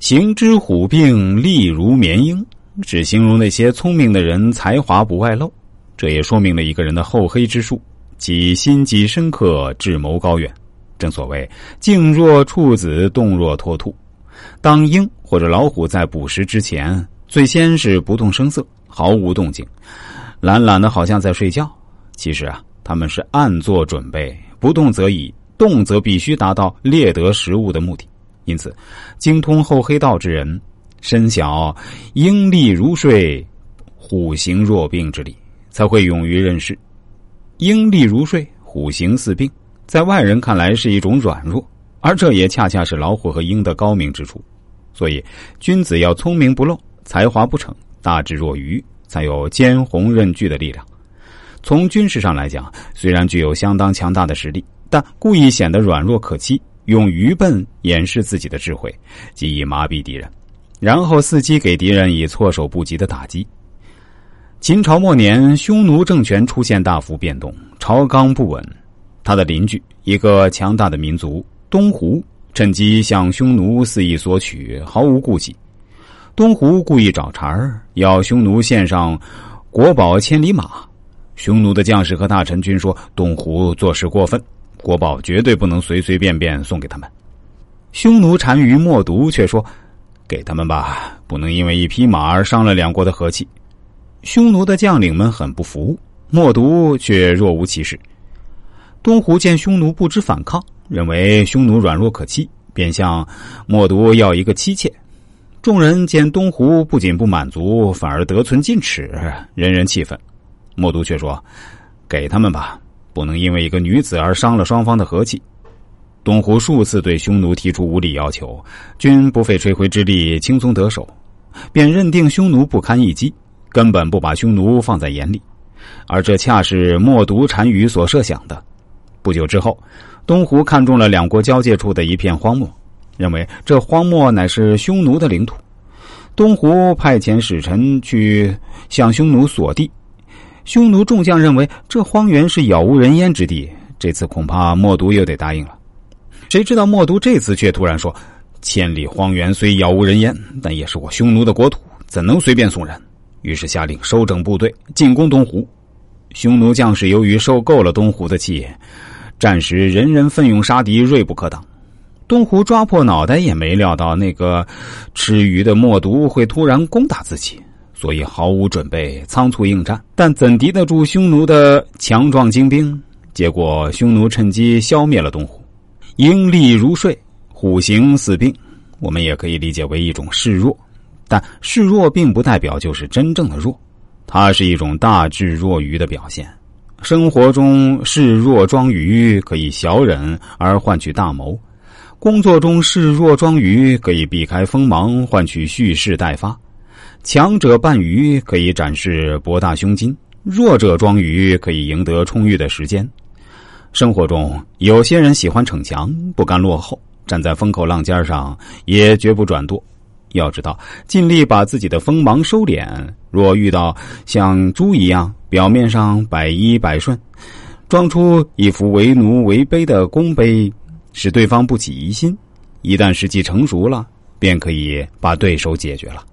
行之虎病，力如绵鹰，只形容那些聪明的人才华不外露。这也说明了一个人的厚黑之术，即心机深刻，智谋高远。正所谓静若处子，动若脱兔。当鹰或者老虎在捕食之前，最先是不动声色，毫无动静，懒懒的，好像在睡觉。其实啊，他们是暗做准备，不动则已，动则必须达到猎得食物的目的。因此，精通厚黑道之人，深晓鹰立如睡，虎行若病之理，才会勇于任事。鹰立如睡，虎行似病，在外人看来是一种软弱，而这也恰恰是老虎和鹰的高明之处。所以，君子要聪明不露，才华不逞，大智若愚，才有兼鸿任巨的力量。从军事上来讲，虽然具有相当强大的实力，但故意显得软弱可欺。用愚笨掩饰自己的智慧，即以麻痹敌人，然后伺机给敌人以措手不及的打击。秦朝末年，匈奴政权出现大幅变动，朝纲不稳。他的邻居，一个强大的民族东胡，趁机向匈奴肆意索取，毫无顾忌。东胡故意找茬儿，要匈奴献上国宝千里马。匈奴的将士和大臣均说东胡做事过分。国宝绝对不能随随便便送给他们。匈奴单于默毒却说：“给他们吧，不能因为一匹马而伤了两国的和气。”匈奴的将领们很不服，默毒却若无其事。东胡见匈奴不知反抗，认为匈奴软弱可欺，便向默毒要一个妻妾。众人见东胡不仅不满足，反而得寸进尺，人人气愤。默毒却说：“给他们吧。”不能因为一个女子而伤了双方的和气。东胡数次对匈奴提出无理要求，均不费吹灰之力轻松得手，便认定匈奴不堪一击，根本不把匈奴放在眼里。而这恰是默毒单于所设想的。不久之后，东胡看中了两国交界处的一片荒漠，认为这荒漠乃是匈奴的领土。东胡派遣使臣去向匈奴索地。匈奴众将认为这荒原是杳无人烟之地，这次恐怕默毒又得答应了。谁知道默毒这次却突然说：“千里荒原虽杳无人烟，但也是我匈奴的国土，怎能随便送人？”于是下令收整部队，进攻东湖。匈奴将士由于受够了东湖的气，战时人人奋勇杀敌，锐不可挡。东湖抓破脑袋也没料到那个吃鱼的默毒会突然攻打自己。所以毫无准备，仓促应战，但怎敌得住匈奴的强壮精兵？结果匈奴趁机消灭了东湖。鹰立如睡，虎行似病。我们也可以理解为一种示弱，但示弱并不代表就是真正的弱，它是一种大智若愚的表现。生活中示弱装愚可以小忍而换取大谋，工作中示弱装愚可以避开锋芒，换取蓄势待发。强者扮愚可以展示博大胸襟，弱者装愚可以赢得充裕的时间。生活中，有些人喜欢逞强，不甘落后，站在风口浪尖上也绝不转舵。要知道，尽力把自己的锋芒收敛。若遇到像猪一样，表面上百依百顺，装出一副为奴为卑的恭卑，使对方不起疑心，一旦时机成熟了，便可以把对手解决了。